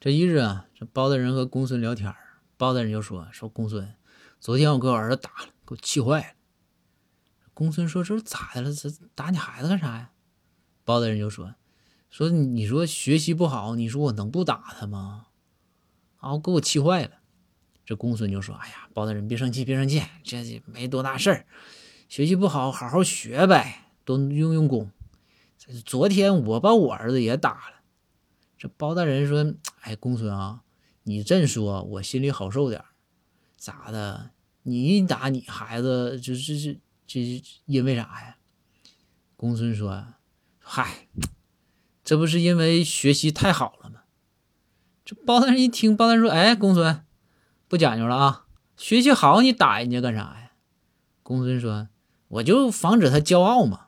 这一日啊，这包大人和公孙聊天包大人就说：“说公孙，昨天我给我儿子打了，给我气坏了。”公孙说：“这是咋的了？这打你孩子干啥呀？”包大人就说：“说你说学习不好，你说我能不打他吗？啊，给我气坏了。”这公孙就说：“哎呀，包大人别生气，别生气，这没多大事儿。学习不好，好好学呗，多用用功。昨天我把我儿子也打了。”这包大人说：“哎，公孙啊，你这说，我心里好受点咋的？你打你孩子，就是这这因为啥呀？”公孙说：“嗨，这不是因为学习太好了吗？”这包大人一听，包大人说：“哎，公孙，不讲究了啊！学习好，你打人家干啥呀？”公孙说：“我就防止他骄傲嘛。”